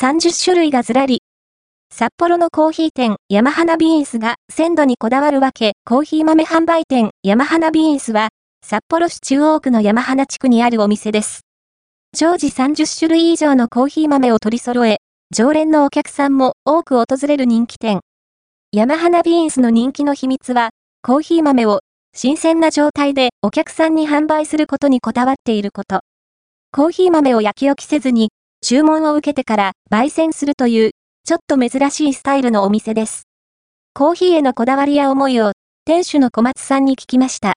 30種類がずらり。札幌のコーヒー店、山花ビーンスが鮮度にこだわるわけ、コーヒー豆販売店、山花ビーンスは、札幌市中央区の山花地区にあるお店です。常時30種類以上のコーヒー豆を取り揃え、常連のお客さんも多く訪れる人気店。山花ビーンスの人気の秘密は、コーヒー豆を新鮮な状態でお客さんに販売することにこだわっていること。コーヒー豆を焼き置きせずに、注文を受けてから焙煎するという、ちょっと珍しいスタイルのお店です。コーヒーへのこだわりや思いを、店主の小松さんに聞きました。